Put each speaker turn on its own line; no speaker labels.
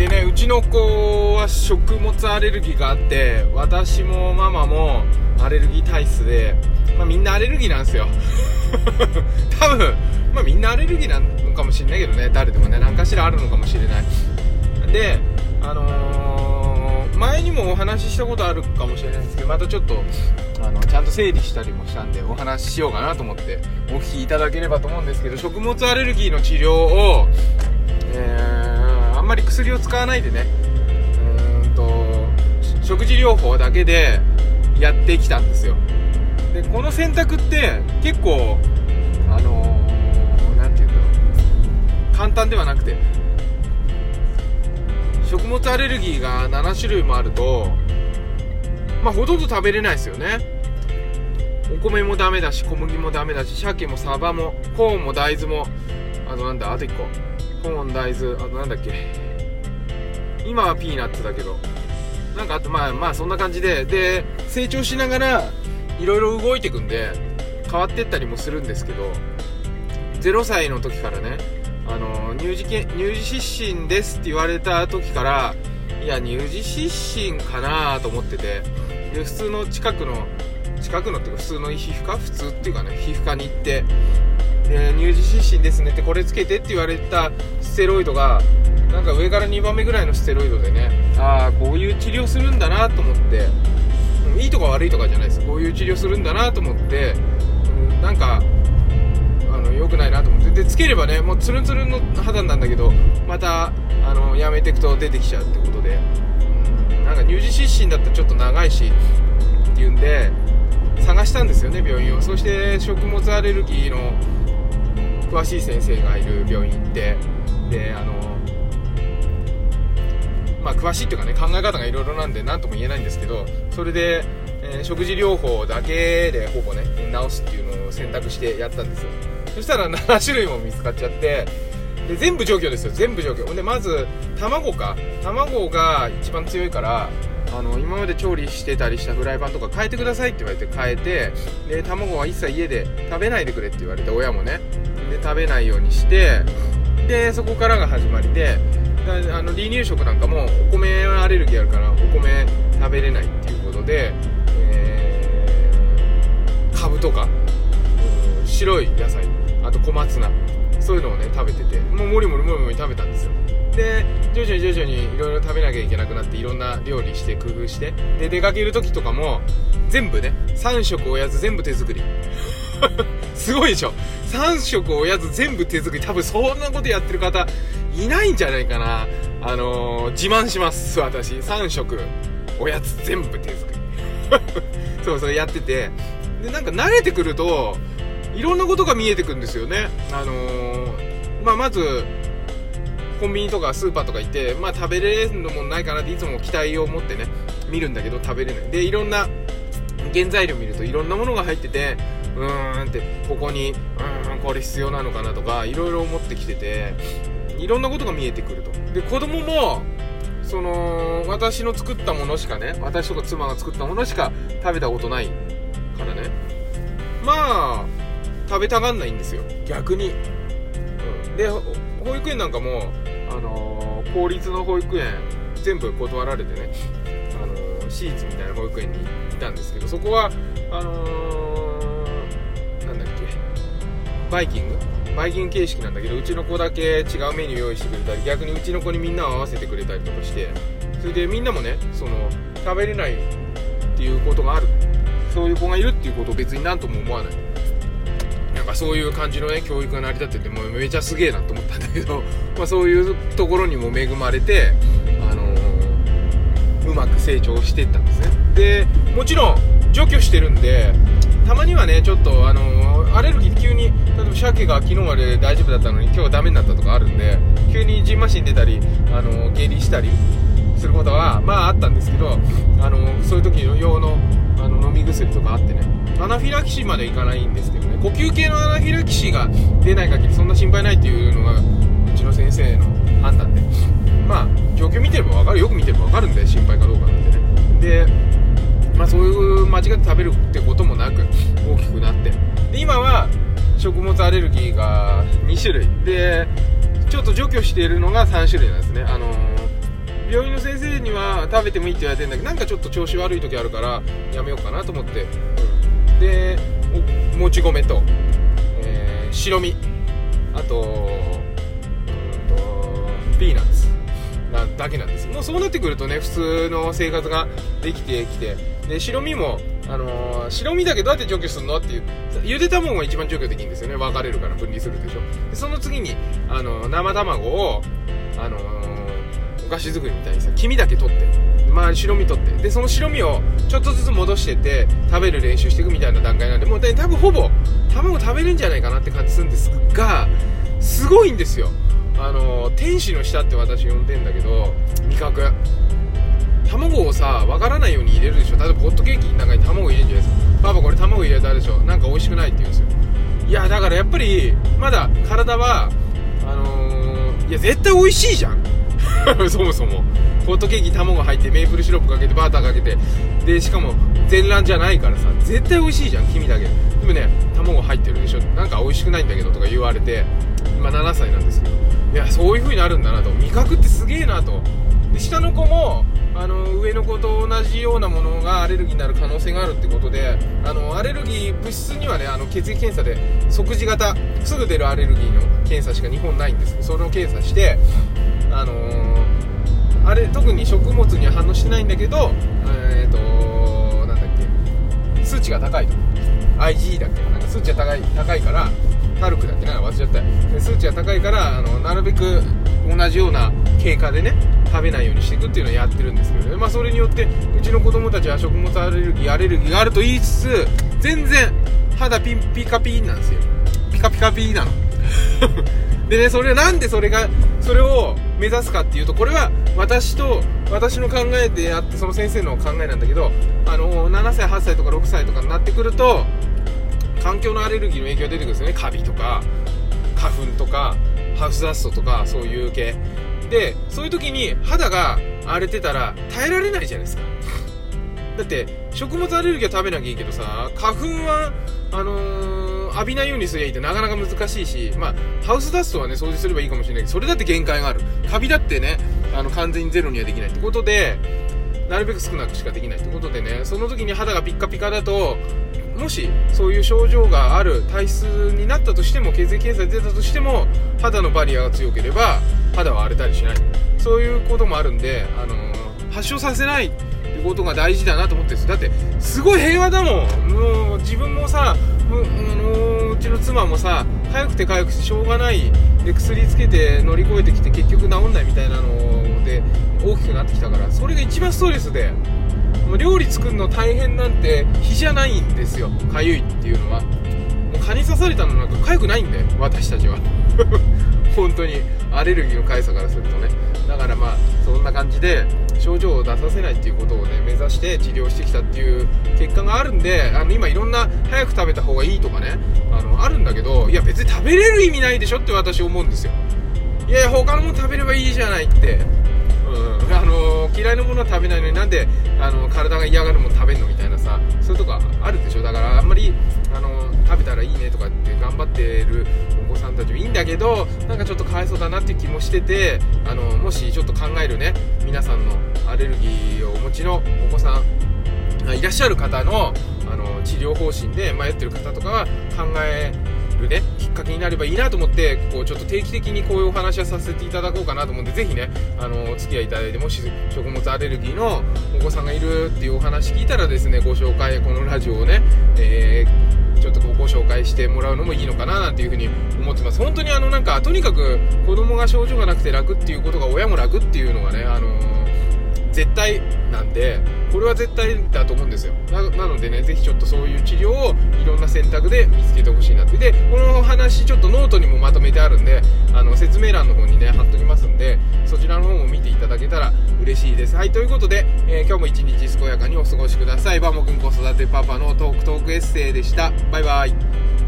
でねうちの子は食物アレルギーがあって私もママもアレルギー体質で、まあ、みんなアレルギーなんですよ。多分、まあ、みんなアレルギーなのかもしれないけどね誰でもね何かしらあるのかもしれない。であのー、前にもお話ししたことあるかもしれないんですけどまたちょっとあのちゃんと整理したりもしたんでお話ししようかなと思ってお聞きいただければと思うんですけど食物アレルギーの治療を、えー、まり薬を使わないでね。うーんと食事療法だけでやってきたんですよ。でこの選択って結構あの何、ー、て言うんだろう。簡単ではなくて食物アレルギーが7種類もあるとまあほとんど食べれないですよね。お米もダメだし小麦もダメだし鮭もサバもコーンも大豆もあとなんだあと1個。コーン大豆あとなんだっけ。今はピーナッツだけど。なんかあとまあまあそんな感じで。で成長しながらいろいろ動いていくんで変わってったりもするんですけど。0歳の時からねあの乳児乳児湿疹ですって言われた時からいや乳児湿疹かなと思ってて。で普通の近くの近くのっていうか普通の皮膚科？普通っていうかね皮膚科に行ってで乳児湿疹ですねってこれつけてって言われたステロイドがなんか上から2番目ぐらいのステロイドでねああこういう治療するんだなと思っていいとか悪いとかじゃないです。こういう治療するんだなと思って、うん、なんかあの良くないなと思って。でつければねもうツルンツルンの肌なんだけどまたあのやめていくと出てきちゃうってことで、うん、なんか乳児湿疹だったらちょっと長いしっていうんで探したんですよね病院を。そして食物アレルギーの詳しい先生がいる病院行ってであのまあ詳しいっていうかね考え方がいろいろなんで何とも言えないんですけどそれで、えー、食事療法だけでほぼね治すっていうのを選択してやったんです。よそしたら7種類も見つかっちゃってで全部除去ですよ全部除去でまず卵か。卵が一番強いからあの今まで調理してたりしたフライパンとか変えてくださいって言われて変えてで卵は一切家で食べないでくれって言われて親もね。で食べないようにしてでそこからが始まりであの離乳食なんかもお米アレルギーあるからお米食べれないっていうことで、えー、カブとか、白い野菜あと小松菜そういうのをね食べててもうもりもりもりもり食べたんですよ。で徐々に徐々にいろいろ食べなきゃいけなくなっていろんな料理して工夫してで出かける時とかも全部ね3食おやつ全部手作り。すごいでしょ。3食おやつ全部手作り多分そんなことやってる方いないんじゃないかな。あのー、自慢します私。3食おやつ全部手作り。そうそうやってて。でなんか慣れてくるといろんなことが見えてくるんですよね。あのー、まあ、まずコンビニとかスーパーとか行って、まあ、食べれるのもないかなっていつも期待を持ってね見るんだけど食べれない。でいろんな原材料見るといろんなものが入っててーんってここにうーんこれ必要なのかなとかいろいろ思ってきてていろんなことが見えてくると。で子供もその私の作ったものしかね私とか妻が作ったものしか食べたことないからね。まあ食べたがんないんですよ。逆に、うん、で保育園なんかも、あのー、公立の保育園全部断られてね、あのー、私立みたいな保育園に行ったんですけどそこはあのー、バイキング？バイキング形式なんだけどうちの子だけ違うメニュー用意してくれたり逆にうちの子にみんなを合わせてくれたりとかしてそれでみんなもねその食べれないっていうことがある。そういう子がいるっていうことを別に何とも思わない。なんかそういう感じのね教育が成り立っててもうめちゃすげえなと思ったんだけど、まあ、そういうところにも恵まれて、あのー、うまく成長していったんですね。でもちろん除去してるんでたまにはねちょっと、あのー、アレルギー急に例えば鮭が昨日まで大丈夫だったのに今日はダメになったとかあるんで急にジンマシン出たり、あの、下痢したりすることはまああったんですけど、あのそういう時用のあの飲み薬とかあってね。アナフィラキシーまでいかないんですけどね。呼吸系のアナフィラキシーが出ない限りそんな心配ないっていうのがうちの先生の判断で。まあ状況見てれば分かる。よく見てれば分かるんで心配かどうかなんてね。でまあそういう間違って食べるってこともなく大きくなって。で今は食物アレルギーが2種類。でちょっと除去しているのが3種類なんですね。あのー、病院の先生には食べてもいいって言われてるんだけどなんかちょっと調子悪い時あるからやめようかなと思って、うん、でもち米と、えー、白身。あとんとピーナッツ。なだけなんです。もうそうなってくるとね普通の生活ができてきて。で白身もあのー、白身だけどうやって除去するのっていうゆで卵が一番除去できるんですよね。分かれるから分離するでしょ。でその次に、あのー、生卵を、あのー、お菓子作りみたいにさ黄身だけ取って周り白身取って。でその白身をちょっとずつ戻してって食べる練習していくみたいな段階なんでもうで多分ほぼ卵食べるんじゃないかなって感じするんですがすごいんですよ。あの天使の舌って私呼んでんだけど味覚。卵をさわからないように入れるでしょ。例えばホットケーキの中に卵入れるんじゃないですか。パパこれ卵入れたでしょ。なんか美味しくないって言うんですよ。いやだからやっぱりまだ体はあのー、いや絶対美味しいじゃん。そもそも。ホットケーキ卵入ってメープルシロップかけてバターかけて。でしかも全卵じゃないからさ。絶対美味しいじゃん黄身だけ。でもね卵入ってるでしょ。なんか美味しくないんだけどとか言われて今7歳なんですけどいやそういう風になるんだなと。味覚ってすげえなと。で下の子もあの上の子と同じようなものがアレルギーになる可能性があるってことであのアレルギー物質にはねあの血液検査で即時型すぐ出るアレルギーの検査しか日本ないんです。それを検査してあのー、あれ特に食物には反応してないんだけどえっ、ー、となんだっけ数値が高いと。IgE だっけな。んか数値が高い高いからタルクだっけな忘れちゃった。数値が高いからあのなるべく同じような経過でね食べないようにしていくっていうのをやってるんですけどね、まあ、それによってうちの子供たちは食物アレルギーアレルギーがあると言いつつ全然肌ピンピカピンなんですよ。ピカピカピーなの。でねそれなんでそれがそれを目指すかっていうとこれは私と私の考えであってその先生の考えなんだけどあの7歳8歳とか6歳とかになってくると環境のアレルギーの影響が出てくるんですよね。カビとか花粉とかハウスダストとかそういう系。でそういう時に肌が荒れてたら耐えられないじゃないですか。だって食物アレルギーは食べなきゃいいけどさ花粉はあのー、浴びないようにすりゃいいってなかなか難しいしまあハウスダストはね掃除すればいいかもしれないけどそれだって限界がある。カビだってねあの完全にゼロにはできないってことでなるべく少なくしかできないってことでねその時に肌がピッカピカだともしそういう症状がある体質になったとしても血液検査で出たとしても肌のバリアが強ければ肌は荒れたりしない。そういうこともあるんで、あのー、発症させないってことが大事だなと思ってるんですだってすごい平和だもん。もう自分もさう,、あの、うちの妻もさ痒くて痒くてしょうがない。で薬つけて乗り越えてきて結局治んないみたいなので大きくなってきたから。それが一番ストレスで料理作るの大変なんて日じゃないんですよ。かゆいっていうのは。もう蚊に刺されたのなんかかゆくないんで私たちは。本当にアレルギーのかゆさからするとね。だからまあそんな感じで症状を出させないっていうことをね目指して治療してきたっていう結果があるんであの今いろんな早く食べた方がいいとかねあのあるんだけどいや別に食べれる意味ないでしょって私思うんですよ。いやいや他のもの食べればいいじゃないって。うん。あの嫌いなものは食べないのになんであの体が嫌がるもの食べるのみたいな。さそういうとこあるでしょ。だからあんまりあの食べたらいいねとかって頑張ってるお子さんたちもいいんだけどなんかちょっとかわいそうだなっていう気もしててあのもしちょっと考えるね皆さんのアレルギーをお持ちのお子さんいらっしゃる方のあの治療方針で迷ってる方とかは考えるねきっかけになればいいなと思ってこうちょっと定期的にこういうお話はさせていただこうかなと思うんでぜひねあのお付き合いいただいてもし食物アレルギーのお子さんがいるっていうお話聞いたらですねご紹介このラジオをね、えー、ちょっとご紹介してもらうのもいいのかななんていうふうに思ってます。本当にあのなんかとにかく子供が症状がなくて楽っていうことが親も楽っていうのがねあのー、絶対なんでこれは絶対だと思うんですよ。なのでねぜひちょっとそういう治療をいろんな選択で見つけてほしいなって。でこの話ちょっとノートにもまとめてあるんであの説明欄の方にね貼っときますんでそちらの方も見ていただけたら嬉しいです。はいということで、えー、今日も一日健やかにお過ごしください。バモくん子育てパパのトークトークエッセイでした。バイバイ。